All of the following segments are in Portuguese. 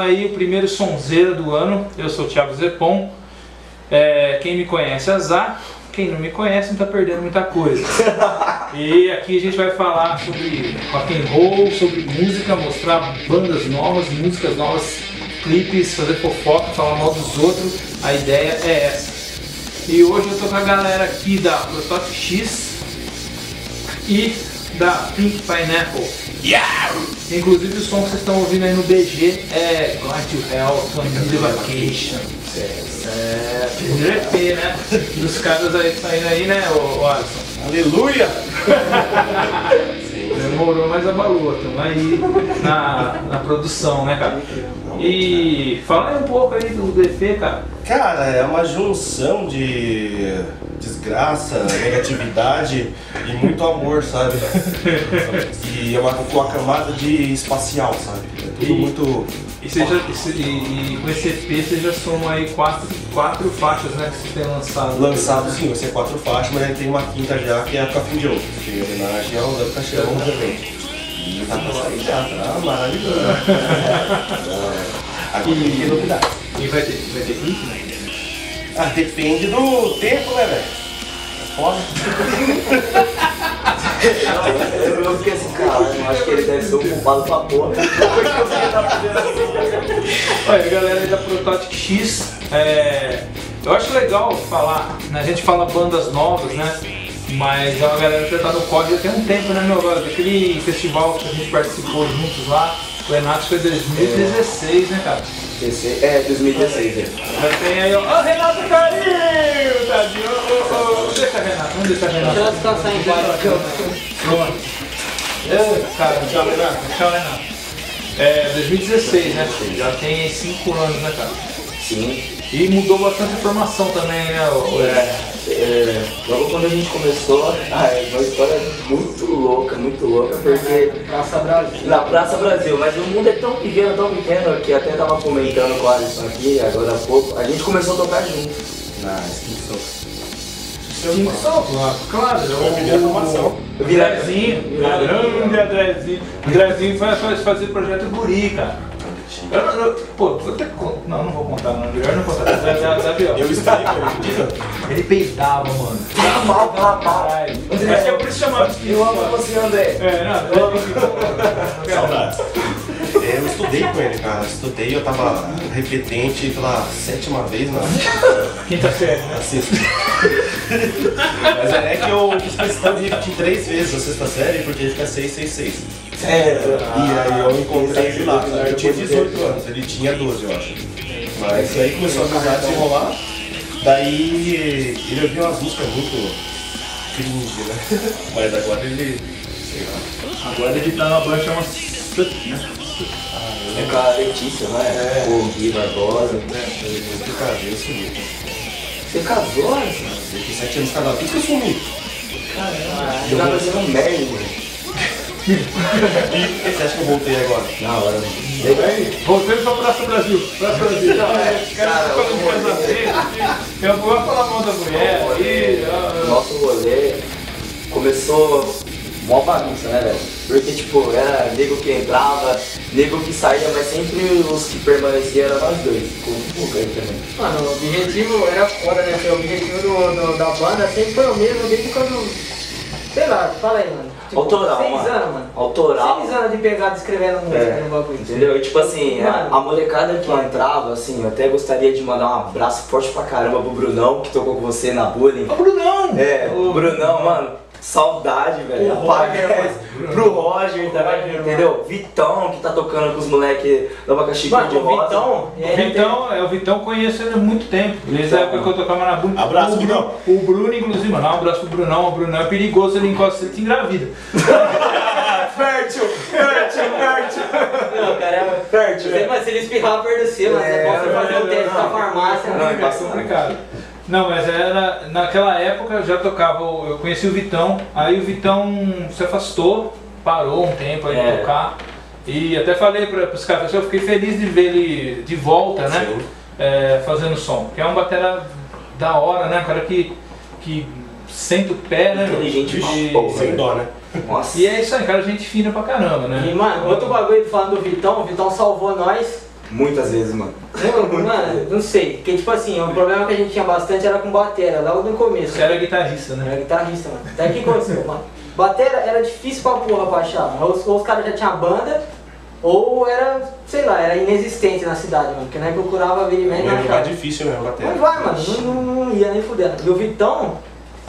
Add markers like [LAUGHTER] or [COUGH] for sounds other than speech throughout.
Começando aí o primeiro sonzeira do ano, eu sou o Thiago Zepon. É, quem me conhece é Azar, quem não me conhece não está perdendo muita coisa. [LAUGHS] E aqui a gente vai falar sobre rock and roll, sobre música, mostrar bandas novas, músicas novas, clipes, fazer fofoca, falar mal dos outros. A ideia é essa. E hoje eu tô com a galera aqui da Prototype X e da Pink Pineapple. Yeah! Inclusive o som que vocês estão ouvindo aí no BG é God to Hell, Family Vacation. É, primeiro EP, né? Dos caras aí saindo aí, né, ô, ô Alisson? Aleluia! [LAUGHS] Demorou, mas abalou. Estamos aí na, na produção, né, cara? E fala aí um pouco aí do, EP, cara. Cara, é uma junção de desgraça, negatividade e muito amor, sabe? E é uma, uma camada de espacial, sabe? É tudo E- muito. E, e e- com esse EP você já soma aí quatro, quatro faixas, né, que você tem lançado. Lançado sim, vai ser quatro faixas, mas tem uma quinta já que é a Café de Ouro, que é homenagem ao Léo Caixão também. E tá pra sair já, tá maravilhoso. Agora tem que ter novidade. E vai ter, vai ter clipe, né? Ah, depende do tempo, né, velho? É Foda. Eu, eu fiquei assim, cara, eu acho que ele deve ser ocupado pra porra. Olha, galera da Prototype X, é, eu acho legal falar, né, a gente fala bandas novas, né? Mas é uma galera que já tá no código tem um tempo, né, meu agora? Daquele festival que a gente participou juntos lá, o Renato foi 2016, né, cara? Esse, é, 2016, é. Já tem aí, ó, Renato caiu, tadinho, ô, ô, ô, deixa Renato, vamos deixar Renato. Deixa ela descansar em paz. Pronto. É, cara, tchau, Renato. Tchau, Renato. É, 2016, né? Já tem 5 anos, né, cara? Sim. E mudou bastante a formação também, né? o- o- É, é, logo quando a gente começou, ah, é uma história muito louca, muito louca, porque Praça Brasil. na Praça Brasil, mas o mundo é tão pequeno, tão pequeno, que até tava comentando com o Alisson aqui, agora há pouco, a gente começou a tocar junto. Na Skin Soul. Sim, só, claro. Foi a primeira formação. O Andrezinho, grande Andrezinho. Andrezinho faz, fazer projeto Guri, cara. Eu, não- eu- pô, vou ter que con- Não, não vou contar, não. Melhor não contar. Dá, dá, dá pior. Eu estudei com ele, peidava, mano. Mal, mal, mal. Caralho. Acho que é por isso que chamava de Eu amo você, André. É, não, eu amo Saudades. É, eu estudei com ele, cara. Estudei, eu tava repetente pela sétima vez na, Quinta série, né? na sexta. Mas é que eu fiz questão de repetir três vezes a sexta série, porque ele fica 666. É, E aí eu encontrei ele lá? Eu tinha 18 anos, ele tinha 12, eu acho. Mas aí começou a casar, desenrolar. Daí ele ouviu umas músicas muito cringe, né? [LAUGHS] Mas agora ele. sei lá. Agora ele tá numa banda chamada Sut, né? É com a Letícia, não é? O Gui Barbosa. Ele muito casei, eu sumi. Você casou, Alisson? Eu fiquei 7 anos casado, por isso que eu sumi. Eu tava fazendo um merda, mano. E você acha que eu voltei agora? Na hora, mano. Legal. Voltando pra Praça Brasil. Praça Brasil. Não, é, Cara, falando de eu- casamento. Eu vou falar mal da mulher. aí, Nosso rolê começou mó bagunça, né, velho? Porque, tipo, era nego que entrava, nego que saía, mas sempre os que permaneciam eram nós dois. Com o pouco aí também. Mano, o objetivo era foda, né? O objetivo do, do- da banda sempre foi o mesmo desde quando. Sei lá, fala aí, mano. Tipo, Autoral, Seis mano. anos, mano. Autoral. Seis anos de pegada escrevendo música É, no bagulho. Entendeu? E tipo assim, a, Mano. a molecada que entrava, assim, eu até gostaria de mandar um abraço forte pra caramba pro Brunão, que tocou com você na bullying. Ô, Brunão! É, Ô, Brunão, mano, saudade, velho. O Apaga Roger, essa. [LAUGHS] Pro Roger também, entendeu? Vitão, que tá tocando com os moleques do Abacaxi de o Rosa. Vitão. O ele Vitão, é, o Vitão eu conheço ele há muito tempo. Desde a época que eu tocava na Bruna. Abraço, o Bruno, o Bruno, inclusive, mano, um abraço pro Brunão. O Brunão é perigoso, ele encosta, ele te engravida. [LAUGHS] Fértil, fértil, fértil. Não, cara, é Fértil, Sei, Mas se ele espirrar perto de você, mano, É, você pode fazer o teste da farmácia. Não, né? é É complicado. Não, mas era. Naquela época eu já tocava, eu conheci o Vitão, aí o Vitão se afastou, parou um tempo aí de É. tocar. E até falei para os caras, eu fiquei feliz de ver ele de volta, né? É, fazendo som. Porque é um batera da hora, né? Um cara que, que sente o pé, né? Inteligente E- pra porra. Sem dó, né? Nossa. E é isso aí, cara, gente fina pra caramba, né? E, mano, outro bagulho falando do Vitão, o Vitão salvou nós Muitas vezes, mano. Não, [LAUGHS] mano, não sei. Porque, tipo assim, o problema que a gente tinha bastante era com batera, logo no começo. Você era guitarrista, Eu né? era guitarrista, mano. Até que aconteceu, mano. Batera era difícil pra porra pra achar. Ou, os- os caras já tinham banda, ou era, sei lá, era inexistente na cidade, mano. Porque nós procurava vir e e não Um lugar difícil mesmo na Não vai, mano, não, não, não ia nem fudendo. E o Vitão,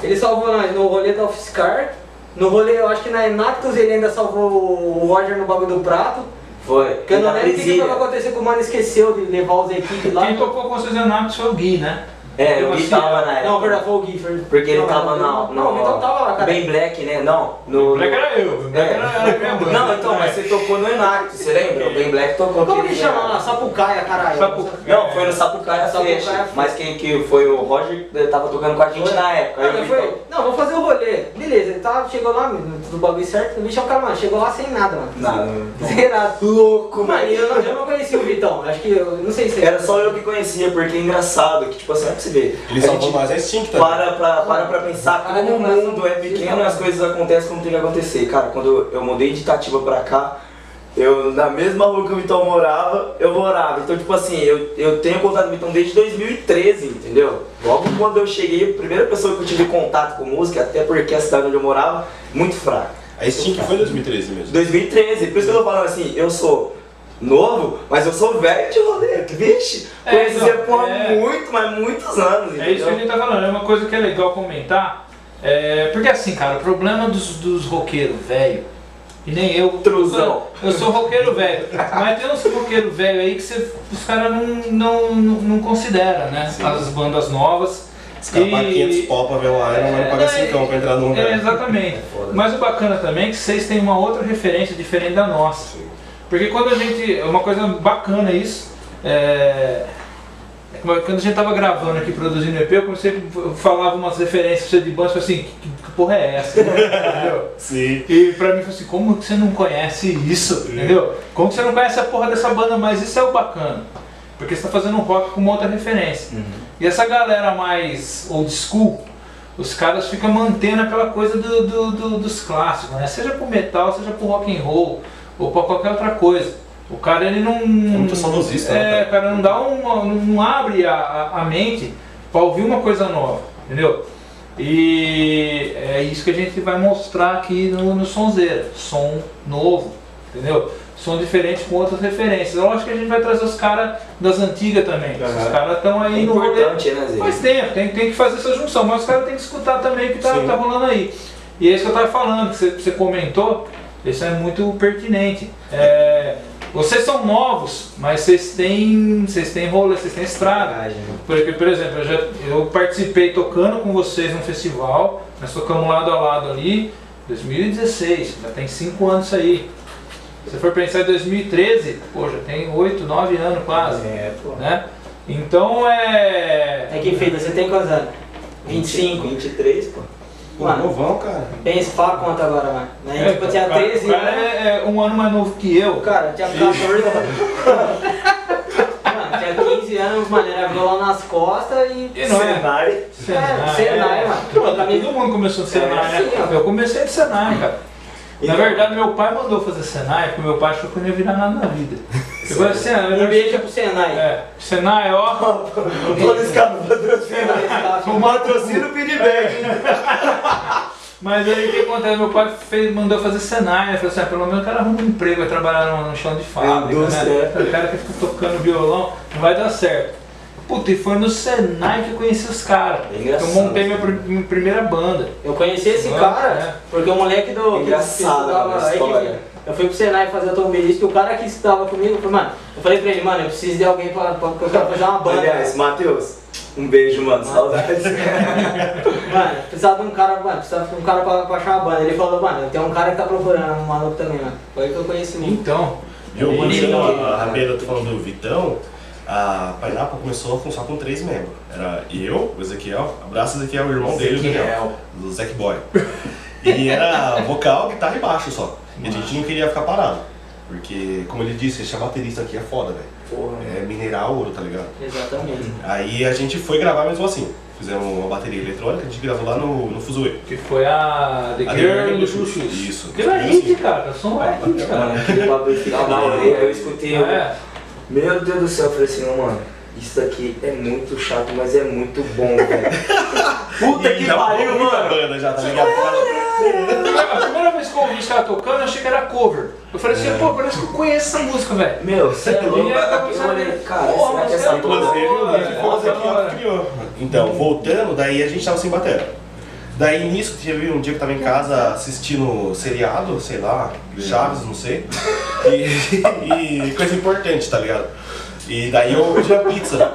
ele salvou nós no rolê da Office Car. No rolê, eu acho que na Enactus ele ainda salvou o Roger no bagulho do prato. Foi. Porque eu não na lembro o que, que Brasília. foi que aconteceu que o mano esqueceu de levar os equipes lá. Quem tocou com vocês Anápolis foi o Gui, né? É, o Gui assim? tava na época. Não, verdade, foi o Gifford. Porque ele Não, tava não, na. Não, o Vitão tava lá, cara. Bem Black, né? Não. No, Black era eu, Black É. era, era minha banda. Não, então, mas você tocou no Enactus, você lembra? O Bem Black tocou Como que chama lá? Sapucaia, caralho. Sapu- Não, foi no Sapucaia Sapucaia mas quem que foi o Roger tava tocando com a gente na época. Não, mas foi, não, vou fazer o rolê. Beleza, ele tava, chegou lá, do bagulho certo. O bicho é o cara, mano, chegou lá sem nada, mano. Nada. Sem nada. [LAUGHS] Louco, Mano, e eu não, conhecia o Vitão. Acho que, eu não sei se Era só eu que conhecia, porque é engraçado, que tipo assim, você. Ele salvou gente mais a Extinct também. para pra, para pra pensar Cara, como o mundo é pequeno e as coisas acontecem como tem que acontecer. Cara, quando eu mudei de Itatiba pra cá, eu, na mesma rua que o Vitão morava, eu morava. Então, tipo assim, eu, eu tenho contato com o Vitão desde 2013, entendeu? Logo quando eu cheguei, a primeira pessoa que eu tive contato com música, até porque a cidade onde eu morava, muito fraca. A Extinct foi em 2013 mesmo. 2013, por isso que eu tô falando assim, eu sou novo, mas eu sou velho de rolê, vixe, É, conheci então, Zé por é. muito, mas muitos anos, É isso que a entendeu? gente tá falando, é uma coisa que é legal comentar. É, porque assim, cara, o problema dos, dos roqueiros velho, e nem eu, Truzão. eu sou roqueiro velho, mas tem uns roqueiros velho aí que você, os caras não, não, não, consideram, né? Sim. As bandas novas. Os caras pagam 500 pau pra ver o Iron, mas não paga É, 5 pra entrar num É, lugar. exatamente. [LAUGHS] Foda. Mas o bacana também é que vocês têm uma outra referência diferente da nossa. Sim. Porque quando a gente. É uma coisa bacana isso. É, quando a gente tava gravando aqui, produzindo EP, eu comecei a falava umas referências de banda, eu falei assim, que, que porra é essa? [LAUGHS] Entendeu? Sim. E pra mim foi assim, como que você não conhece isso? Entendeu? Como que você não conhece a porra dessa banda? Mas isso é o bacana. Porque você tá fazendo um rock com uma outra referência. E essa galera mais old school, os caras ficam mantendo aquela coisa do, do- do- dos clássicos, né? Seja pro metal, seja pro rock and roll, ou pra qualquer outra coisa. O cara ele não. muito saudosista, né, É, o cara não dá uma. não abre a, a, a mente pra ouvir uma coisa nova, entendeu? E é isso que a gente vai mostrar aqui no, no Sonzeira. Som novo, entendeu? Som diferente com outras referências. Eu acho que a gente vai trazer os caras das antigas também. Os Aham. caras estão É aí no rolê. importante, né, Zé? Faz tempo, tem, tem que fazer essa junção, mas os caras têm que escutar também o que tá, tá rolando aí. E é isso que eu tava falando, que você, você comentou, isso é muito pertinente. É, vocês são novos, mas vocês têm, vocês têm rolê, vocês têm estrada. Porque, por exemplo, eu, já, eu participei tocando com vocês num festival, nós tocamos lado a lado ali, 2016, já tem 5 anos isso aí. Se for pensar em 2013, pô, já tem 8, 9 anos quase. É, pô. Né? Então é. É que fita, você tem quantos anos? 25. 23, pô. Pô, Mano. novão, cara. Pensa, fala quanto agora, mano. A gente É, tipo, tinha o cara- 13 o cara anos. é, é um ano mais novo que eu. Cara, tinha 14 [LAUGHS] anos. Mano, tinha 15 anos, mano, era violão nas costas e. E não é? Senai. É, Senai, mano. Pô, todo mundo começou de Senai, É, né? ó. Eu comecei de Senai, cara. Na verdade, meu pai mandou fazer Senai, porque meu pai achou que eu não ia virar nada na vida. Eu falei assim, Um beijo pro Senai. É, Senai, ó. Todo esse cara patrocina. Um o Pinibag. [LAUGHS] Mas aí o que acontece? Meu pai fez, mandou fazer Senai, né? Falei assim, ah, pelo menos o cara arruma um emprego, vai trabalhar no, no chão de fábrica, né? O cara que fica tocando violão, não vai dar certo. Puta, e foi no Senai que eu conheci os caras. É eu montei minha, pr- minha primeira banda. Eu conheci esse Ah, cara é. porque o moleque do. Engraçado, mano, a que- história. Eu fui pro Senai fazer automobilista e o cara que estudava comigo, eu falei, mano, eu falei pra ele, mano, eu preciso de alguém pra, pra, pra, pra fazer uma banda. Aliás, Matheus, um beijo, mano. Saudades. [LAUGHS] Mano, precisava de um cara, mano, precisava de um cara pra, pra achar uma banda. Ele falou, mano, tem um cara que tá procurando um maluco também, mano. Foi aí que eu conheci o Então, Eu, E- quando a rabeira, eu tô falando do Vitão, a Pineapple começou a funcionar com três membros. Era eu, o Ezequiel, abraço Ezequiel, o irmão dele, o Daniel, do Zac Boy. E era vocal, guitarra e baixo só. E a gente não queria ficar parado. Porque, como ele disse, esse baterista aqui é foda, velho. É mineral ouro, tá ligado? Exatamente. Aí a gente foi gravar mesmo assim. Fizemos uma bateria eletrônica, a gente gravou lá no, no Fuzue. que foi a The A Girl do. Chuchu. Isso. Aquilo é hit, cara. O som é hit, cara. Aquele bagulho orelha. Eu escutei É. Meu Deus do céu, eu falei assim, "Não, mano, isso aqui é muito chato, mas é muito bom, velho. [LAUGHS] Puta E que já pariu, mano. banda já, tá ligado? A primeira vez que eu ouvi os caras tocando, eu achei que era cover. Eu falei assim, pô, parece que eu conheço essa música, velho. Meu, você é louco, aí, aqui eu olhei, cara, Porra, será que mas essa é porra... Inclusive, o Nick aqui criou. Então, voltando, daí a gente tava sem bateria. Daí nisso, teve um dia que eu tava em casa assistindo seriado, sei lá, Chaves, não sei. E, [LAUGHS] e coisa importante, tá ligado? E daí eu pedi uma pizza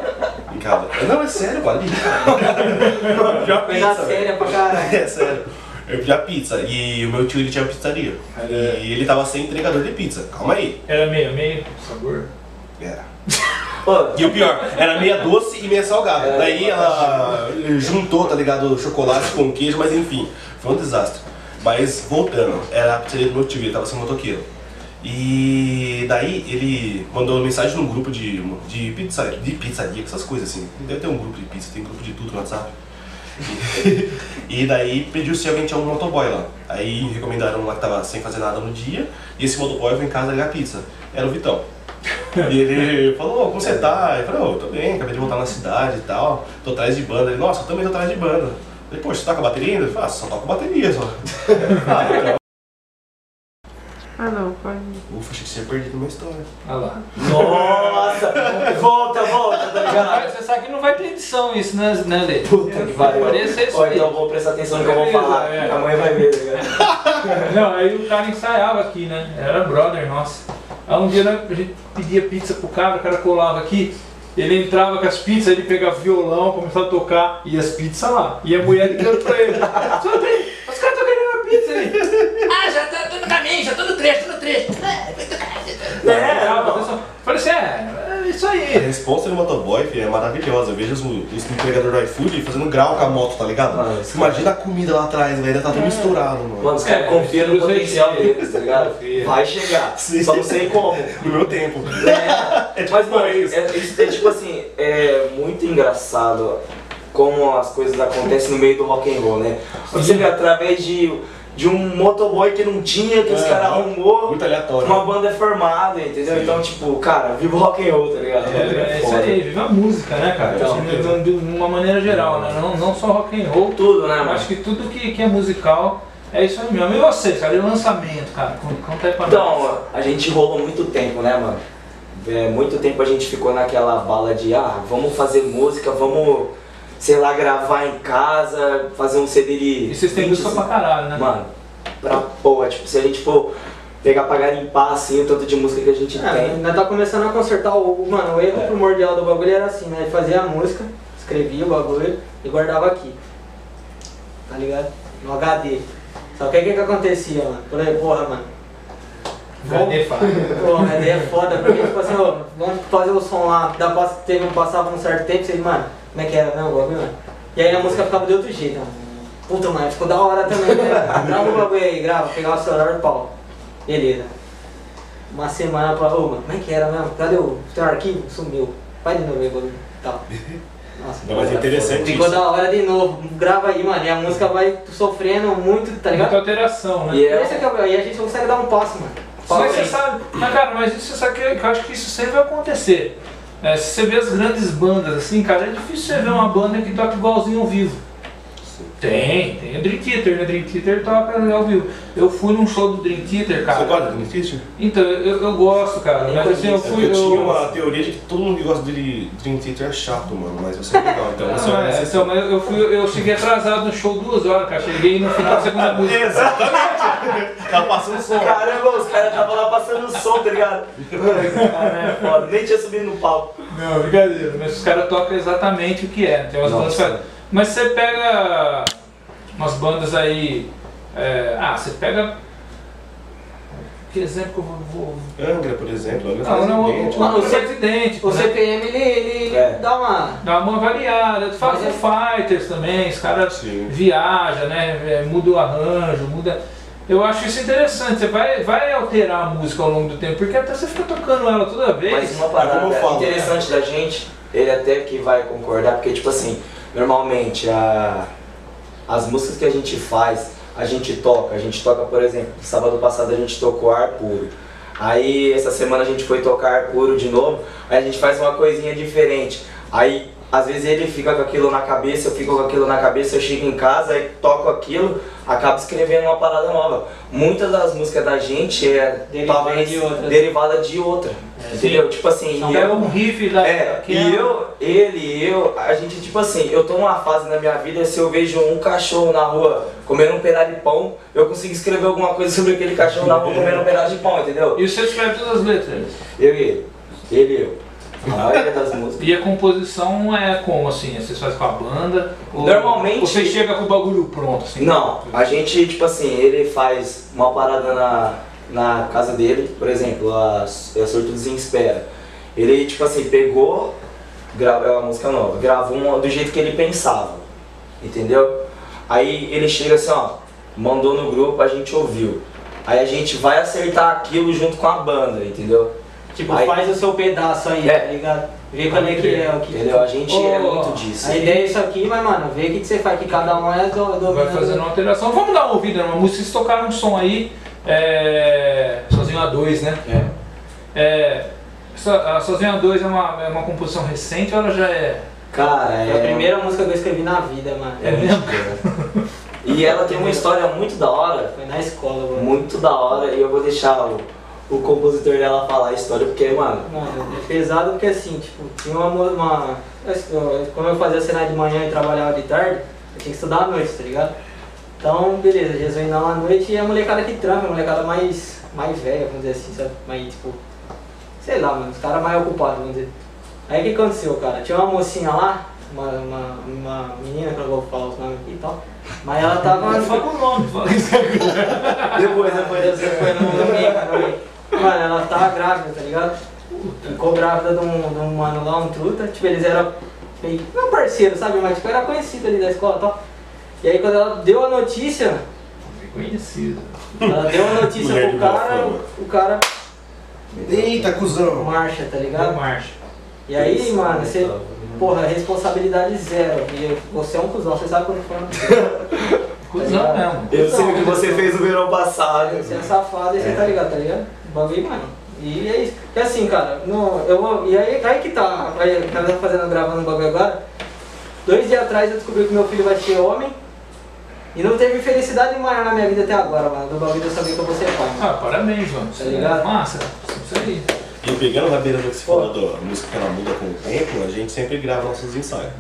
em casa. Não, é sério, vale. Eu pedi uma Coisa pizza. séria pra caralho. [LAUGHS] É sério. Eu pedi a pizza e o meu tio ele tinha uma pizzaria. E ele tava sem entregador de pizza. Calma aí. Era meio, meio sabor. Era. [LAUGHS] E o pior, era meia doce e meia salgada. É. Daí ela juntou, tá ligado, o chocolate com queijo, mas enfim, foi um desastre. Mas voltando, era a pizzaria do meu tio, ele tava sem motoqueiro. E daí ele mandou mensagem num grupo de, de, pizza, de pizzaria, essas coisas assim. Deve ter um grupo de pizza, tem grupo de tudo no WhatsApp. E, [LAUGHS] e daí pediu se alguém tinha um motoboy lá. Aí recomendaram lá que tava sem fazer nada no dia, e esse motoboy foi em casa ligar pizza. Era o Vitão. [LAUGHS] E ele falou, "Ô, como você tá? Eu falei, ô, tô bem, acabei de voltar na cidade e tal, tô atrás de banda. Ele, nossa, eu também tô atrás de banda. Eu falei, poxa, você toca bateria ainda? Ele falou, ah, só toco bateria só. [LAUGHS] ah, então. Ah não, pode. Ufa, achei que você tinha perdido uma história. Olha lá. Nossa! Volta, volta, tá ligado? Você sabe que não vai ter edição isso, né, né Lê? Puta que pariu. Parecia isso Ó, aí. então eu vou prestar atenção no que eu vou falar. é. A mãe vai ver, tá ligado? Não, aí o cara ensaiava aqui, né? Era brother nosso. Aí um dia né, a gente pedia pizza pro cara, o cara colava aqui, ele entrava com as pizzas, ele pegava violão, começava a tocar, e as pizzas lá. E a mulher ligando pra ele. "Só tem- Os caras estão querendo uma pizza aí. Ah, já tô, tô no caminho, já tô no trecho, tô no trecho. É, vai tocar. É, Falei assim, é, é isso A aí. resposta do motoboy filho, é maravilhosa. Eu vejo os, os entregadores do iFood fazendo grau com a moto, tá ligado? Mano, Você imagina a comida lá atrás, velho, tá tudo misturado, mano. Mano, os caras É, confiam no potencial deles, tá ligado? [LAUGHS] Vai chegar. Sim. Só não sei como. [LAUGHS] No meu tempo. É, [LAUGHS] tipo mas, mano, isso. é, isso é tipo assim, é muito engraçado como as coisas acontecem no meio do rock and roll, né? Você vê através de, de um motoboy que não tinha, que os É, caras arrumou, Muito aleatório. uma banda é formada, entendeu? Sim. Então, tipo, cara, viva o rock and roll, tá ligado? É, isso aí, viva a música, né, cara? Então, Assim, de, de uma maneira geral, né? Não, não só rock and roll. Tudo, né, mano? acho que tudo que, que é musical é isso aí mesmo. E vocês, cara? E o lançamento, cara? Con- Conta aí pra nós. Então, a gente rolou muito tempo, né, mano? É, muito tempo a gente ficou naquela bala de, ah, vamos fazer música, vamos, sei lá, gravar em casa, fazer um CD de. E vocês têm 20, música pra caralho, né? Mano, pra porra, tipo, se a gente for pegar pra garimpar assim, o tanto de música que a gente É, tem. ainda tá começando a consertar o. Mano, o erro É. primordial do bagulho era assim, né? Ele fazia a música, escrevia o bagulho e guardava aqui. Tá ligado? No HD. Só que o que que acontecia, mano? Falei, porra, mano. HD fala. [LAUGHS] Porra, a ideia é foda, porque tipo assim, ó, vamos fazer o som lá, dá, pra- teve, um- passava um certo tempo, vocês, mano, como é que era, não, o bagulho, mano? E aí a música ficava de outro jeito, mano. Puta, mano, ficou da hora também, né? [LAUGHS] Grava o bagulho aí, grava, pegava o celular e pau. Beleza. Uma semana pra, ô, mano, como é que era mesmo? Cadê o teu arquivo? Sumiu. Vai de novo aí, bagulho. Tal. Nossa, Não, mas é interessante Ficou isso. da hora de novo. Grava aí, mano, e a música vai sofrendo muito, tá ligado? Muita alteração, né? E é- Esse é que o- e a gente consegue dar um passo, mano. Mas você sabe, mas, cara, mas isso você sabe que, que eu acho que isso sempre vai acontecer. É, se você vê as grandes bandas assim, cara, é difícil você ver uma banda que toca igualzinho ao vivo. Tem, tem o Dream Theater, né? Dream Theater toca ao vivo. Eu fui num show do Dream Theater, cara. Você gosta de Dream Então, eu, eu gosto, cara. Nem Mas assim, eu fui. Eu tinha Eu, uma teoria de que todo mundo que gosta de Dream Theater é chato, mano, mas você é legal, então você Não, é, então, mas eu, fui, eu cheguei atrasado no show duas horas, cara. Cheguei no final da segunda [LAUGHS] música. Exatamente! tá passando som. Caramba, os caras estavam lá passando som, tá ligado? Cara, é foda. Nem tinha subido no palco. Não, brincadeira. Mas os caras tocam exatamente o que é. Tem umas fazem- Mas você pega umas bandas aí. é, ah, você pega. Que exemplo que eu vou. vou... Angra, por exemplo. Angra Não, faz não, o, idêntico. o, o O né? CPM, ele, ele É. dá uma... Dá uma variada. Faz Foo Fighters também, os caras viajam, né? é, Muda o arranjo, muda. Eu acho isso interessante, você vai, vai alterar a música ao longo do tempo, porque até você fica tocando ela toda vez. Mas uma parada falo, interessante da gente, ele até que vai concordar, porque tipo assim, normalmente a, as músicas que a gente faz, a gente toca, a gente toca, por exemplo, sábado passado a gente tocou ar puro. Aí essa semana a gente foi tocar puro de novo, aí a gente faz uma coisinha diferente. Aí às vezes ele fica com aquilo na cabeça, eu fico com aquilo na cabeça, eu chego em casa e toco aquilo, acabo escrevendo uma parada nova. Muitas das músicas da gente é Derivada talvez de outra. derivada de outra. entendeu? Tipo assim, Pega eu- um riff da. é, e eu, ele, eu, a gente, tipo assim, eu tô numa fase na minha vida, se eu vejo um cachorro na rua comendo um pedaço de pão, eu consigo escrever alguma coisa sobre aquele cachorro na rua comendo um pedaço de pão, entendeu? E você escreve todas as letras. Eu e ele. Ele e eu. A maioria das músicas. E a composição é como assim? Vocês fazem com a banda? Ou Normalmente- Ou você chega com o bagulho pronto, assim? Não, a gente, tipo assim, ele faz uma parada na, na casa dele, por exemplo, a, a Sortudos em Espera. Ele, tipo assim, pegou, gravou é uma música nova, gravou uma, do jeito que ele pensava, entendeu? Aí ele chega assim, ó, mandou no grupo, a gente ouviu. Aí a gente vai acertar aquilo junto com a banda, entendeu? Tipo, Aí- faz o seu pedaço aí, É. tá ligado? Vê qual é que é o que. Entendeu? A gente é Ô, muito disso. A ideia é isso aqui, mas mano, vê o que, que você faz, que cada um é do, do Vai fazendo uma alteração. Vamos dar uma ouvida numa música. Vocês tocaram um som aí, é... Sozinho a dois, né? É. É... essa- A Sozinho a dois é uma, é uma composição recente ou ela já é. Cara, É é. a primeira música que eu escrevi na vida, mano. É muito boa. E ela tem uma história muito da hora, Foi na escola, mano. muito da hora, e eu vou deixar o, o compositor dela falar a história, porque, mano, Mano, é pesado porque assim, tipo, tinha uma, uma. Como eu fazia cenário de manhã e trabalhava de tarde, eu tinha que estudar à noite, tá ligado? Então, beleza, Jesus não à noite e a molecada que tranca, a molecada mais, mais velha, vamos dizer assim, sabe? Mais tipo. Sei lá, mano, os caras mais ocupados, vamos dizer. Aí o que aconteceu, cara? Tinha uma mocinha lá, uma, uma, uma menina, que eu não vou falar os nomes aqui e tal, mas ela tava. Fala o nome, fala [LAUGHS] depois, depois, Você foi no domingo, no domingo. Mano, ela tava grávida, tá ligado? Ficou grávida de um, de um mano lá, um truta. Tipo, eles eram meio. Não parceiro, sabe? Mas tipo, era conhecido ali da escola e tal. E aí quando ela deu a notícia, Conhecido. ela deu a notícia pro cara, o cara Eita, cuzão! marcha, tá ligado? marcha. E aí, mano, você. Porra, responsabilidade zero. E você é um cuzão, você sabe quando foi. Cusão mesmo. eu sei o que você fez no verão passado. Você é safado e você tá ligado, tá ligado? O bagulho, mano. E é isso. E assim, cara, no, eu vou. E aí, aí que tá. Aí, o tá fazendo, gravando um bagulho agora. Dois dias atrás eu descobri que meu filho vai ser homem. E não teve felicidade maior na minha vida até agora, mano. Do bagulho de eu saber que eu vou ser pai, mano. Ah, parabéns, mano. Tá ligado? Massa. Isso aí. E pegando na beira do que você falou da música que ela muda com o tempo, a gente sempre grava nossos ensaios.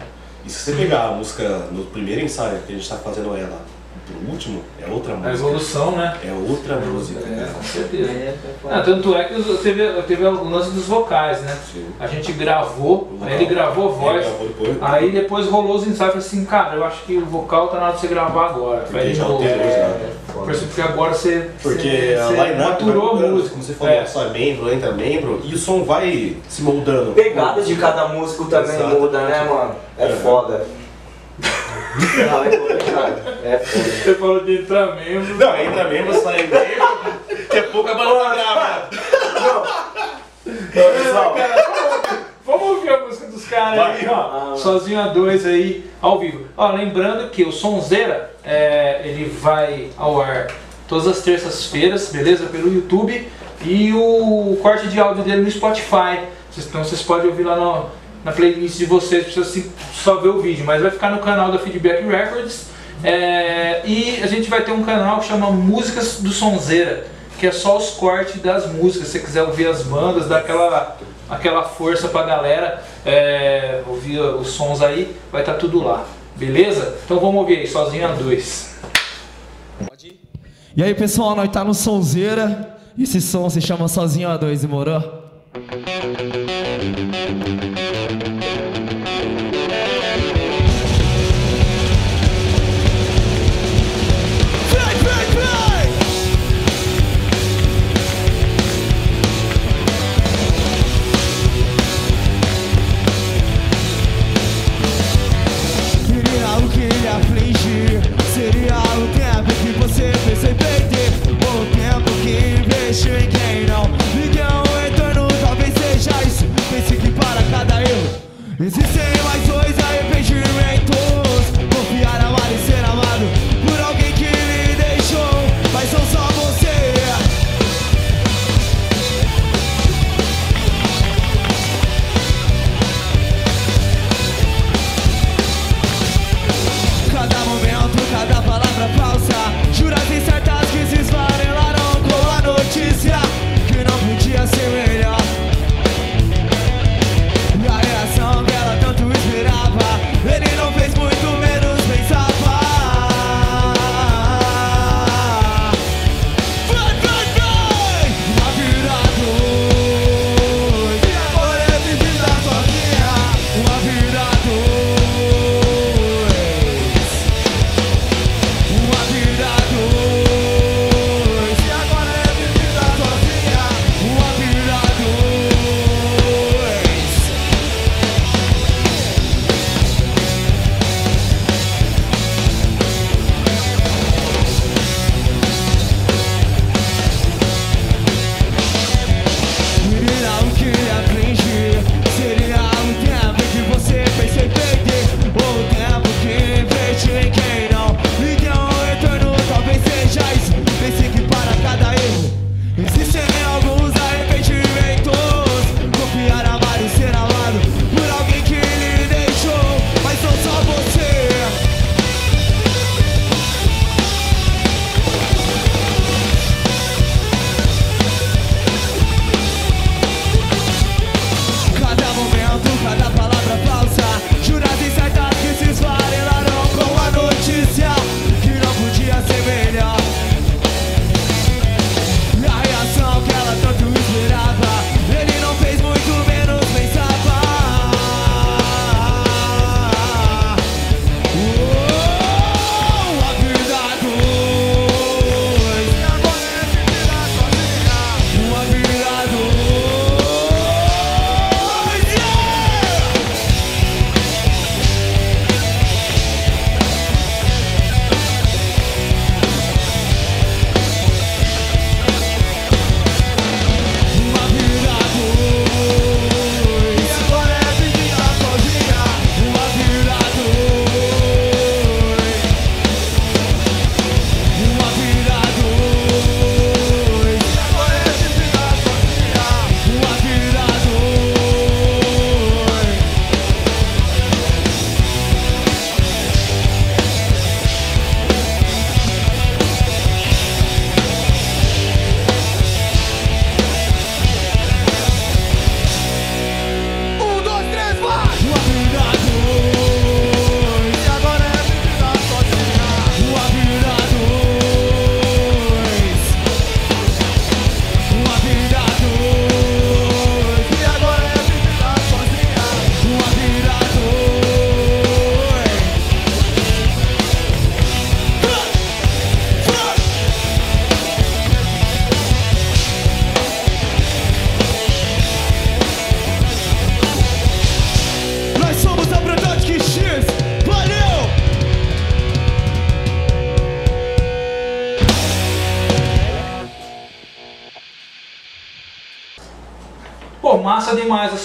E se você pegar a música no primeiro ensaio, que a gente tá fazendo ela, pro último, é outra A música. evolução, né? É outra música, É, com certeza. É- é. Ah, tanto é que teve, teve o lance dos vocais, né? Sim. A gente gravou, aí ele gravou a voz, gravou depois. aí depois rolou os ensaios e assim, cara, eu acho que o vocal tá na hora de você gravar agora. Porque Aí já rolou. alterou. É, foda. Porque agora você, Porque você, a você vai maturou a música. como você falou, É. sai membro, entra membro, e o som vai se moldando. Pegada de cada músico também Exatamente. muda, né, mano? É É. foda. Não, é complicado. É foda. Você falou de entrar mesmo. Não, entra membro, sai membro, daqui a pouco a banda tá grávida. Pessoal, Vamos ouvir a música dos caras Vai. aí, ó. Sozinho a dois aí, ao vivo. Ó, lembrando que o Sonzeira, é, ele vai ao ar todas as terças-feiras, beleza? Pelo YouTube. E o corte de áudio dele no Spotify. Então vocês podem ouvir lá no- na playlist de vocês, precisa só ver o vídeo. Mas vai ficar no canal da Feedback Records. É, e a gente vai ter um canal que chama Músicas do Sonzeira, que é só os cortes das músicas. Se você quiser ouvir as bandas, dar aquela, aquela força pra galera, é, ouvir os sons aí, vai estar tudo lá. Beleza? Então vamos ouvir aí, sozinho a dois. E aí pessoal, nós tá no Sonzeira. Esse som se chama Sozinho a dois, demorou? Vem, mexeu quem não Ninguém é um eterno, talvez seja isso. Pense que para cada erro existe.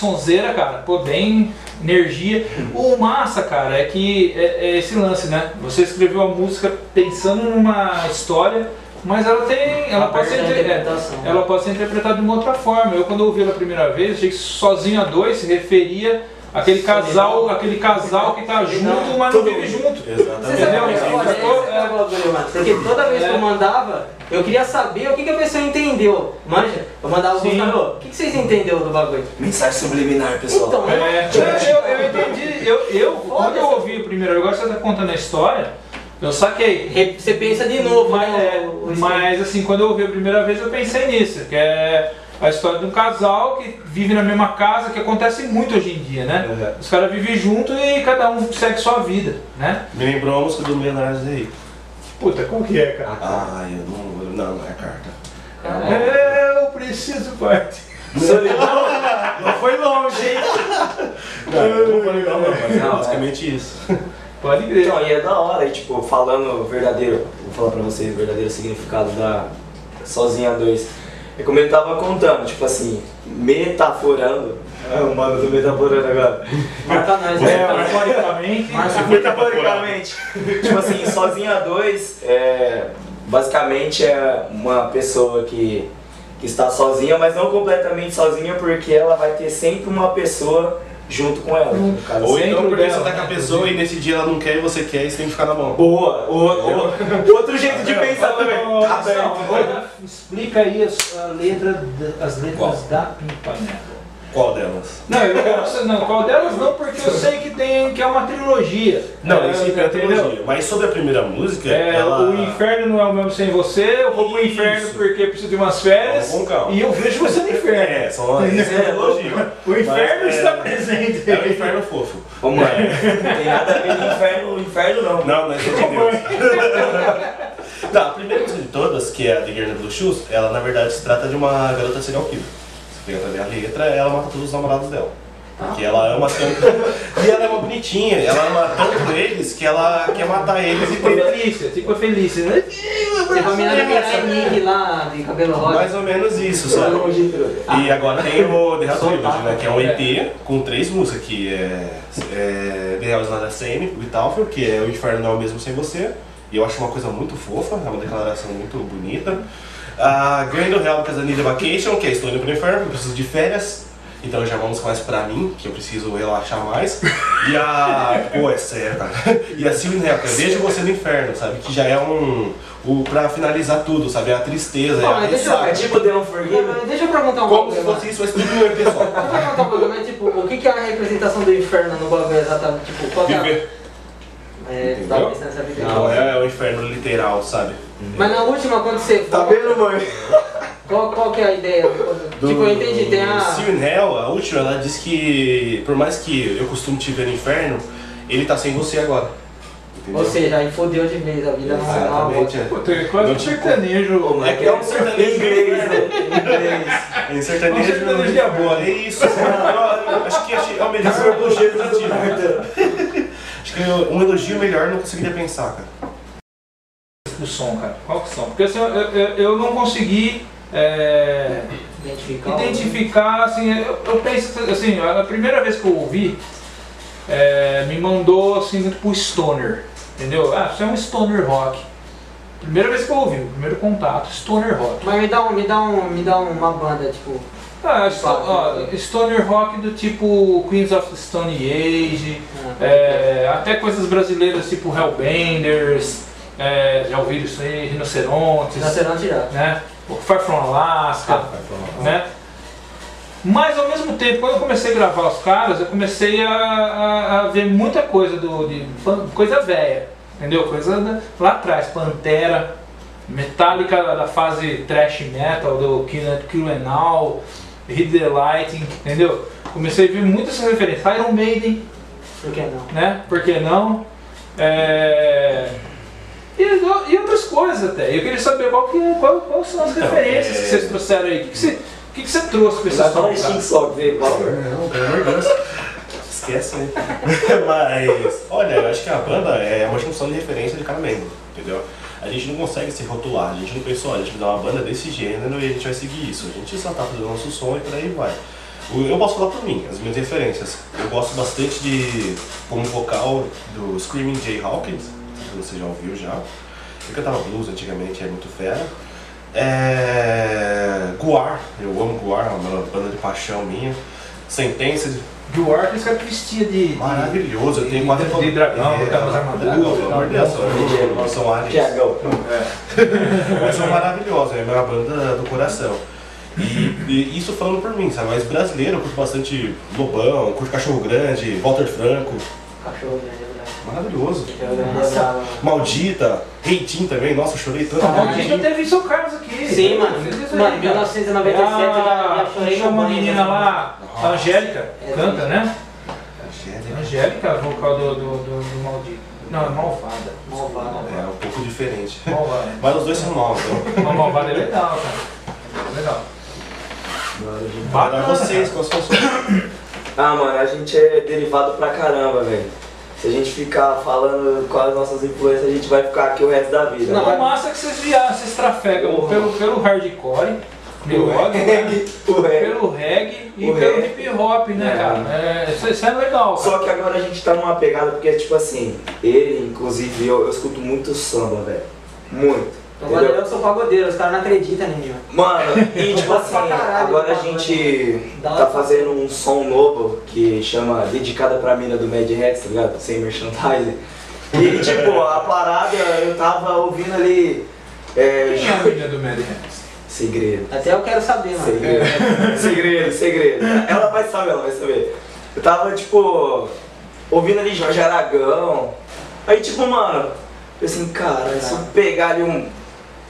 Sonzeira, cara. Pô, bem energia. O massa, cara, é que é, é esse lance, né? Você escreveu a música pensando numa história, mas ela tem. Ela pode, ser, é, interpretação. ela pode ser interpretada de uma outra forma. Eu quando ouvi ela a primeira vez, achei que sozinho a dois se referia àquele casal, aquele casal que tá junto, mas não vive junto. Você sabe o é? Esse Ficou- é o bagulho, mano. Porque toda vez que eu mandava, eu queria saber o que, que a pessoa entendeu. Manja? Eu mandava Sim. ô, o que, que vocês entenderam do bagulho? Mensagem subliminar, pessoal. Então, É, eu, eu entendi. Eu, eu quando eu ouvi o primeiro, agora você tá contando a história, eu saquei. você pensa de novo, Mas, né? é, o- o- mas assim, quando eu ouvi a primeira vez, eu pensei nisso, que é a história de um casal que vive na mesma casa, que acontece muito hoje em dia, né? Uhum. Os caras vivem junto e cada um segue sua vida, né? Me lembrou a música do Milionários aí. Puta, qual que é, cara? Ah, eu não. Não, não é carta. Eu preciso partir. Não foi longe, hein? Não, não vou lembrar, não, mas é Não, é. basicamente isso. Pode crer. Então, e é da hora, e, tipo, falando o verdadeiro, vou falar pra vocês o verdadeiro significado da Sozinha 2. É como ele tava contando, tipo assim, metaforando. É, o mano do metaforando agora. É, metaforicamente. Metaforicamente. tipo assim, Sozinha 2 é. Basicamente é uma pessoa que, que está sozinha, mas não completamente sozinha, porque ela vai ter sempre uma pessoa junto com ela. No caso, Ou então porque dela, você tá com a né, pessoa e nesse dia ela não quer e você quer e você tem que ficar na mão. Boa! O, o- [LAUGHS] outro jeito de pensar também. Tá aberto. Agora, explica aí as, a letra, as letras Qual? da Pimpanela. Qual delas? Não, eu não, qual delas não, porque eu sei que tem que é uma trilogia. Não, é, isso sempre é a entendeu? trilogia. Mas sobre a primeira música, É, ela. O inferno não é o mesmo sem você, eu vou pro Isso. inferno porque preciso de umas férias calma. e eu vejo você no inferno. É, são isso é a trilogia. [LAUGHS] O inferno Mas, é- está presente. É o inferno fofo. Ô mano, não tem nada a ver com inferno, inferno não. Não, não é de Deus. Não, a primeira música de todas, que é a The Girl in the Blue Shoes, ela na verdade se trata de uma garota serial killer. Você pega pra ver a letra, ela mata todos os namorados dela. Porque ela ama tanto. [LAUGHS] E ela é uma bonitinha, ela ama tanto eles que ela quer matar eles e Tipo tem. Felícia, tipo a Felícia, né? Você vai mirar de Mirai Nick lá, de cabelo rosa. Mais ou menos isso, sabe? E agora tem o The Hell Trilogy, né? Que é um EP com três músicas, que é, é The Hell is Not the Same, With Alfred, que é O Inferno Não é o Mesmo Sem Você. E eu acho uma coisa muito fofa, é uma declaração muito bonita. A Grand Hell, que é a Need a Vacation, que é Estou indo pro inferno, eu preciso de férias. Então já vamos mais pra mim, que eu preciso relaxar mais. E a. Pô, é sério, cara. E a Silvia é Vejo Você no Inferno, sabe? Que já é um. O, pra finalizar tudo, sabe? É a tristeza, é Não, a mas deixa eu- É tipo The Unforgiven. Mas Deixa eu perguntar um Como se bagulho, fosse isso, mas tudo meu pessoal. Deixa eu perguntar um bagulho, mas tipo, o que, que é a representação do inferno no bagulho exatamente? Tipo, qual é a... Viver. É, tava pensando nessa vida. Não, é o inferno literal, sabe? Mas na última, quando você Tá vendo, mãe? Qual, qual que é a ideia? Tipo, eu entendi, tem a... In Hell, a última, ela diz que por mais que eu costume te ver no inferno, ele tá sem você agora. Entendeu? Ou seja, aí fodeu de vez, a vida não é uma Exatamente, é. Puta, é quase um sertanejo. É que é um sertanejo Inglês, né? Inglês. Em Um sertanejo, sertanejo de amor. É isso. Eu acho que é o melhor elogio positivo. Acho que um elogio melhor eu não conseguiria pensar, cara. Do som, cara? Qual que são? Porque assim, eu, eu, eu não consegui é, Identificar. identificar, assim, eu, eu penso, assim, a primeira vez que eu ouvi, é, me mandou, assim, muito pro stoner, entendeu? Ah, isso é um stoner rock. Primeira vez que eu ouvi, o primeiro contato, stoner rock. Mas me dá, um, me, dá um, me dá uma banda, tipo... Ah, ó, stoner rock do tipo Queens of the Stone Age, ah, É, até coisas brasileiras tipo Hellbenders, é, já ouviram isso aí, Rinocerontes, Rinoceronte já. né? O Far From Alaska, né? Mas ao mesmo tempo, quando eu comecei a gravar os caras, eu comecei a, a- a ver muita coisa do, de coisa velha, entendeu? Coisa da- lá atrás, Pantera, Metallica da, da fase thrash metal, do Kill, and Hit the Lighting, entendeu? Comecei a ver muitas referências, Iron Maiden, Por que não? né? Por que não? É, E, e outras coisas até. Eu queria saber qual que, qual, quais são as Então, referências é- que vocês trouxeram aí. O que, que, você, o que, que você trouxe em cara? Sting Sock, vê, Power. Não, pelo amor de Deus. Esquece, né? [LAUGHS] Mas, olha, eu acho que a banda é uma junção de referência de cada membro, entendeu? A gente não consegue se rotular, a gente não pensou, olha, a gente vai dar uma banda desse gênero e a gente vai seguir isso. A gente só tá fazendo nosso som e por aí vai. Eu posso falar por mim, as minhas referências. Eu gosto bastante de, como vocal, do Screaming Jay Hawkins, que você já ouviu já. Ele cantava blues antigamente, é muito fera. É... Guar, eu amo Guar, é uma banda de paixão minha. Sentença, Guar, aquele cara que vestia de. de- maravilhoso, eu tenho de- quase de, de dragão, botava as armaduras. Dragão, pelo amor de Deus, são- são aliens. Tiagão. [LAUGHS] Mas são maravilhosos, é a minha banda do coração. E, e isso falando por mim, sabe? Mas brasileiro, eu curto bastante Lobão, curto Cachorro Grande, Walter Franco, Cachorro grande, é. Maravilhoso. É mano. Maldita, Reitinho também, nossa, eu chorei tanto. A gente teve seu Carlos aqui. Sim, mano. Mano, em cara. 1997 eu já, já chorei no uma menina lá, a Angélica, É, canta, né? Angélica. Angélica, vocal do, do, do, do Maldito. Não, é Malvada. Malvada. É um pouco diferente. Malvada. Mas os dois são novos, então. Uma Malvada é legal, cara. Legal. Para vocês, quais são seus? Ah, mano, a gente é derivado pra caramba, velho. Se a gente ficar falando quais as nossas influências, a gente vai ficar aqui o resto da vida. Não, né? o massa é que vocês viajam, vocês trafegam pelo, pelo hardcore, pelo rock, né? Reggae. pelo reggae e pelo hip hop, né, É. cara? É, isso, isso é legal. cara. Só que agora a gente tá numa pegada porque, tipo assim, ele, inclusive, eu, eu escuto muito samba, velho. Muito. Entendeu? eu sou pagodeiro, os caras não acreditam em mim, mano. [LAUGHS] E tipo assim, caralho, agora a gente tá fazendo um som novo que chama Dedicada pra Mina do Mad Hats, tá ligado? Sem merchandising. E tipo, a parada eu tava ouvindo ali. É, Quem é a menina do Mad Hands? segredo. Até eu quero saber, mano. Segredo, [LAUGHS] segredo, segredo. Ela vai saber, ela vai saber. Eu tava, tipo, ouvindo ali Jorge Aragão. Aí, tipo, mano, eu assim, cara, se eu pegar ali um,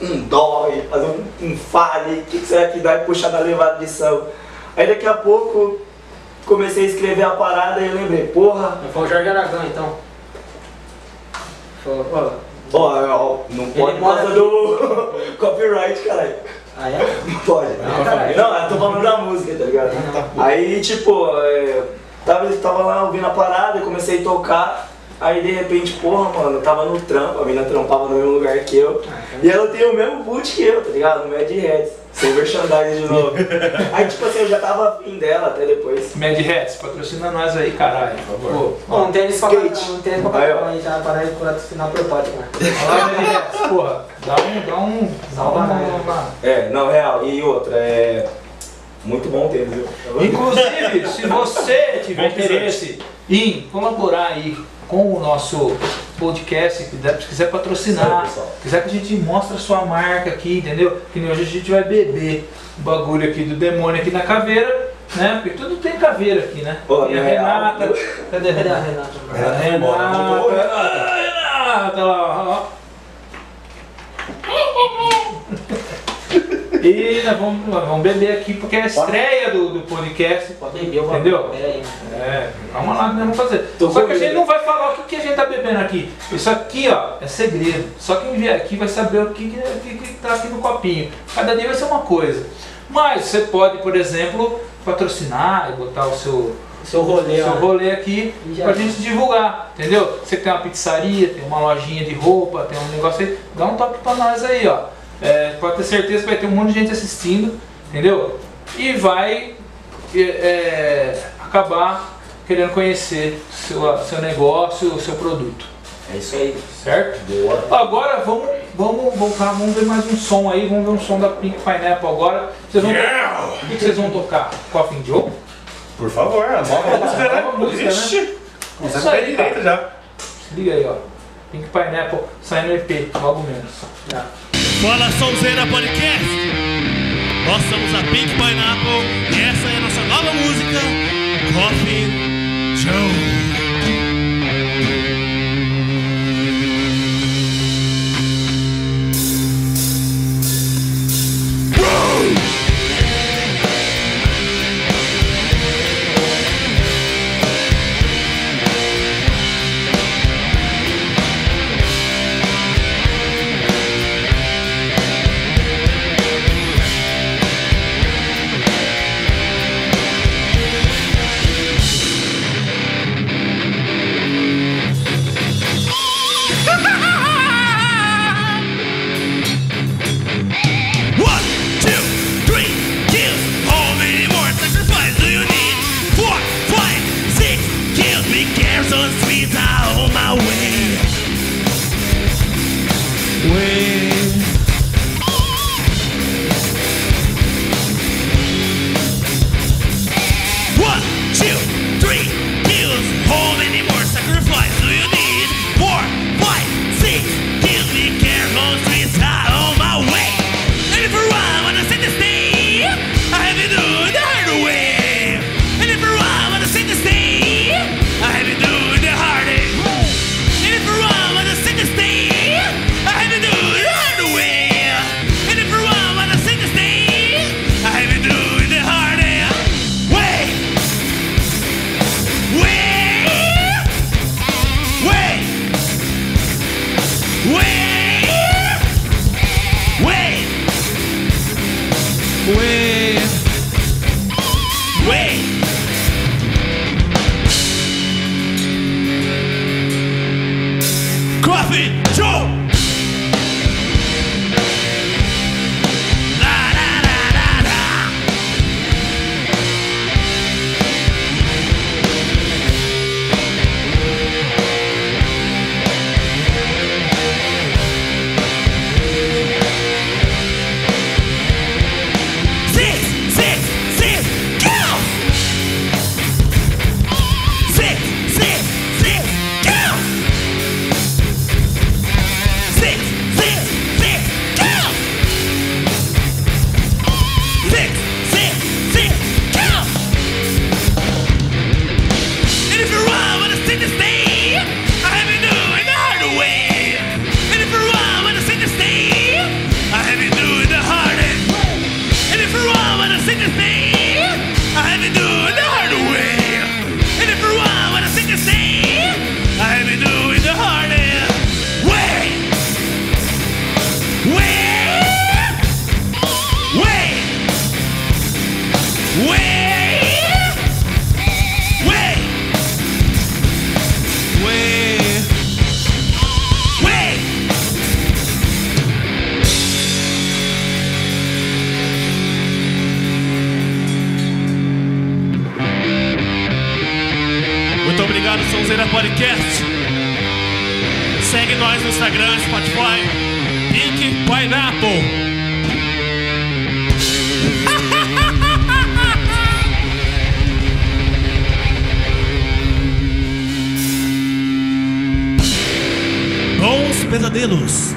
um dó e fazer um, um fale, o que, que será que dá e puxar na levada de samba? Aí daqui a pouco comecei a escrever a parada e eu lembrei, porra, Foi o Jorge Aragão, então. Foi, ó. não pode por causa do [LAUGHS] copyright, caralho. Ah, é? Não pode. Não, caralho. Não, eu tô falando da música, tá ligado? Não. Aí, tipo, é, tava, tava lá ouvindo a parada, eu comecei a tocar. Aí, de repente, porra, mano, eu tava no trampo, a mina trampava no mesmo lugar que eu. E ela tem o mesmo boot que eu, tá ligado? Mad Hats. Sem merchandising de novo. [LAUGHS] Aí, tipo assim, eu já tava afim dela até depois. Mad Hats, patrocina nós aí, caralho. Por favor. Pô, um tênis pra um tênis pra Aí, cada a gente já parar de patrocinar por pote, mano. Olha lá, Mad Hats, porra. Dá um. Dá um. Salva dá um- uma- É, não, real. E outra, é. Muito bom ter, viu? Inclusive, se você tiver interesse em colaborar aí com o nosso podcast, se quiser patrocinar, pessoal. quiser que a gente mostre a sua marca aqui, entendeu? Que nem hoje a gente vai beber o bagulho aqui do demônio aqui na caveira, né? Porque tudo tem caveira aqui, né? Pô, e a é Renata, cadê a Cadê a Renata? Renata? Renata voltou, Renata, Renata lá, ó. [LAUGHS] E nós vamos, nós vamos beber aqui porque é a estreia do, do podcast. Pode beber Entendeu? aí, mano. É, calma lá nós vamos fazer. Tô Só que a gente não vai falar o que, que a gente tá bebendo aqui. Isso aqui, ó, é segredo. Só quem vier aqui vai saber o que, que, que, tá aqui no copinho. Cada dia vai ser uma coisa. Mas você pode, por exemplo, patrocinar e botar o seu, Seu rolê, seu rolê aqui já- pra gente divulgar, entendeu? Você tem uma pizzaria, tem uma lojinha de roupa, tem um negócio aí, dá um toque pra nós aí, ó. É, pode ter certeza que vai ter um monte de gente assistindo, entendeu? E vai é, é, acabar querendo conhecer seu, seu negócio, o seu produto, É isso aí. certo? Boa. Agora vamos, vamos voltar, vamos ver mais um som aí, vamos ver um som da Pink Pineapple agora. Vocês vão, O que vocês vão tocar? Coffin Joe? Por favor, a nova música, né? Nova música, né? Ixi, pé direito já. Se liga aí, ó. Pink Pineapple saindo EP, logo menos. Tá. Fala Sonzeira Podcast! Nós somos a Pink Pineapple e essa é a nossa nova música, Coffin Joe. Pesadelos.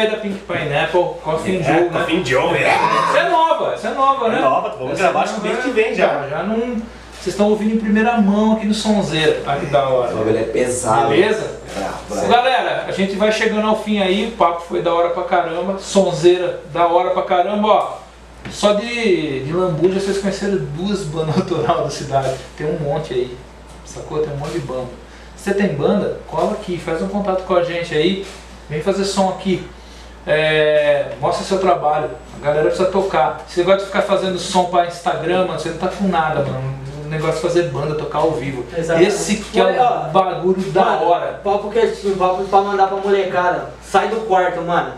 da Pink Pineapple, Coffee and É, Joe, né? Coffee and Joe, é. É nova, essa é nova, né? É nova, vamos Essa gravar é acho que nova, mês que vem já. Já não. Vocês estão ouvindo em primeira mão aqui no Sonzeira. Olha que da O hora. bagulho é pesado. Beleza? Bravo, bravo. Galera, a gente vai chegando ao fim aí, o papo foi da hora pra caramba, sonzeira da hora pra caramba, ó. Só de, de lambuja vocês conheceram duas bandas [LAUGHS] autoral da cidade. Tem um monte aí, sacou? Tem um monte de banda. Se você tem banda, cola aqui, faz um contato com a gente aí, vem fazer som aqui. É, mostra seu trabalho, a galera precisa tocar. Se você gosta de ficar fazendo som pra Instagram, mano, você não tá com nada, mano. O negócio de fazer banda, tocar ao vivo. Exatamente. Esse que é Olha, ó, o bagulho da Mano, hora. Papo quietinho, papo pra mandar pra molecada. Sai do quarto, mano.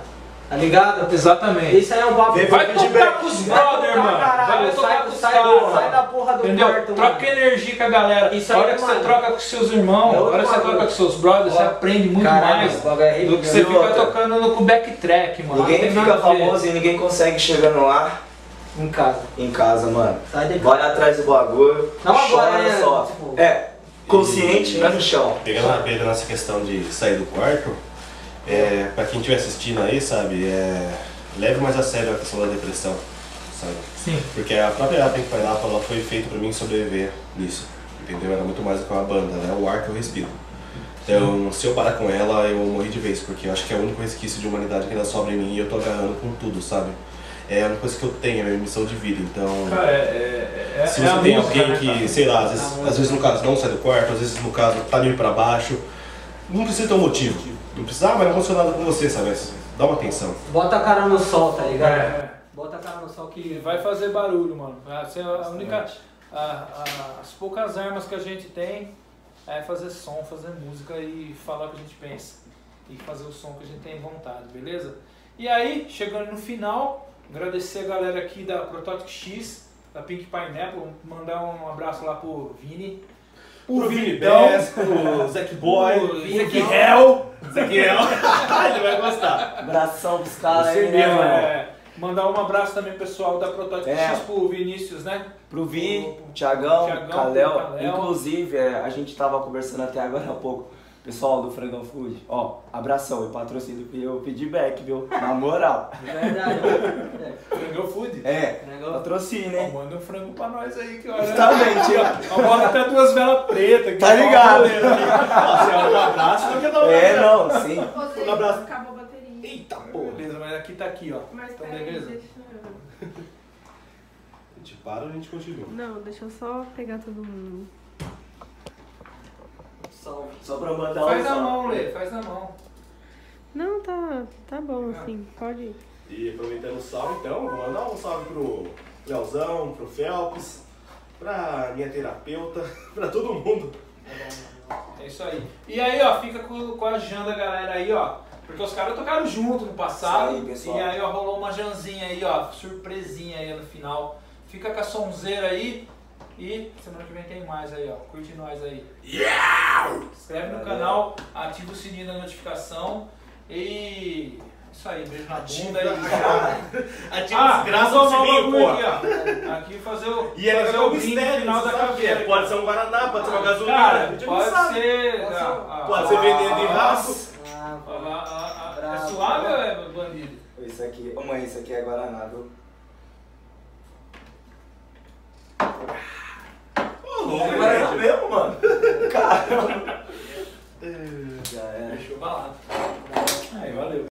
Tá ligado? Exatamente. Isso aí é um papo. Vem Vai tocar com os Vai brother, mano. Vai tocar sai- com os sai sai da porra do Entendeu? quarto, Troca mano. energia com a galera. Isso a aí, hora que você mano. troca com seus irmãos, É hora que você troca com seus brothers, você aprende muito caralho, mais é do que você E fica outra? tocando no com backtrack, mano. Ninguém fica famoso e ninguém consegue chegar no ar Em casa. em casa, mano. Sai de Vai atrás do bagulho. Não agora, chora né? só. Tipo- É, consciente, não é no chão. Pegando a pedra nessa questão de sair do quarto, é, pra quem estiver assistindo aí, sabe, é, leve mais a sério a questão da depressão, sabe? Sim. Porque a própria Pink Pineapple ela foi feita pra mim sobreviver nisso, entendeu? Era muito mais do que uma banda, né? O ar que eu respiro. Então, se eu parar com ela, eu morri de vez, porque eu acho que é o único resquício de humanidade que ainda sobra em mim e eu tô agarrando com tudo, sabe? É a única coisa que eu tenho, é a minha missão de vida, então... Cara, é, é, é, Se é você tem música, alguém né, que, sei lá, às É vezes, música. às vezes no caso não sai do quarto, às vezes no caso tá meio pra baixo, não precisa ter um motivo. Não precisa, mas não aconteceu nada com você, sabe? Dá uma atenção. Bota a cara no sol, tá ligado? É. Bota a cara no sol que vai fazer barulho, mano. Essa é a única. a- a- as poucas armas que a gente tem é fazer som, fazer música e falar o que a gente pensa. E fazer o som que a gente tem vontade, beleza? E aí, chegando no final, agradecer a galera aqui da Prototype X, da Pink Pineapple, mandar um abraço lá pro Vini. O Vini Bess, o Zack Boy, o o Vini Zack Hell. Zack Hell. [LAUGHS] Ele vai gostar. Abração pros caras aí, né, mesmo, mano? É, mandar um abraço também pessoal da Prototype É. X pro Vinícius, né? Pro Vi, Pro- pro Thiagão, Thiagão, Kalel. Inclusive, é, a gente tava conversando até agora há pouco Pessoal do Frangão Food, ó, abração e patrocínio e eu pedi back, viu? Na moral. Verdade, mano. Frangão Food. É, Frangão. patrocínio, Ó, hein? Manda um frango pra nós aí, que olha. Justamente, ó. A bola até duas velas pretas. Tá ligado? Você é um abraço, não quer dar um É, não, sim. Você Um abraço. acabou a bateria. Eita Pô, porra. beleza, mas aqui tá aqui, ó. Mas Então, beleza. deixa... [LAUGHS] A gente para ou a gente continua? Não, deixa eu só pegar todo mundo. Salve. Só pra mandar um Faz na mão, Lê, faz na mão. Não, tá, tá bom assim, pode ir. E aproveitando o salve, então, vou mandar um salve pro Leozão, pro Felps, pra minha terapeuta, [LAUGHS] pra todo mundo. É isso aí. E aí, ó, fica com, com a Janda, galera, aí, ó. Porque os caras tocaram junto no passado. Isso aí, e aí, ó, rolou uma Janzinha aí, ó. Surpresinha aí no final. Fica com a sonzeira aí. E semana que vem tem mais aí, ó. Curte nós aí. Se inscreve no canal, ativa o sininho da notificação. E. Isso aí, beijo na bunda aí. Ativa Ah, desgraça vou do sininho, aqui, ó. Aqui fazer o, E é fazer o o mistério final da sabe? caveira. Pode ser um Guaraná, pode ser uma gasolina. Cara, pode ser. Pode ser- ah, ah, veneno de ah, raço. Ah, ah, ah, ah, É suave ou é bandido? Isso aqui, ô mãe, isso aqui é Guaraná, viu? Louco, É Guaraná gente. mesmo, mano? [LAUGHS] Caramba. Já era. Fechou balado. Aí, valeu.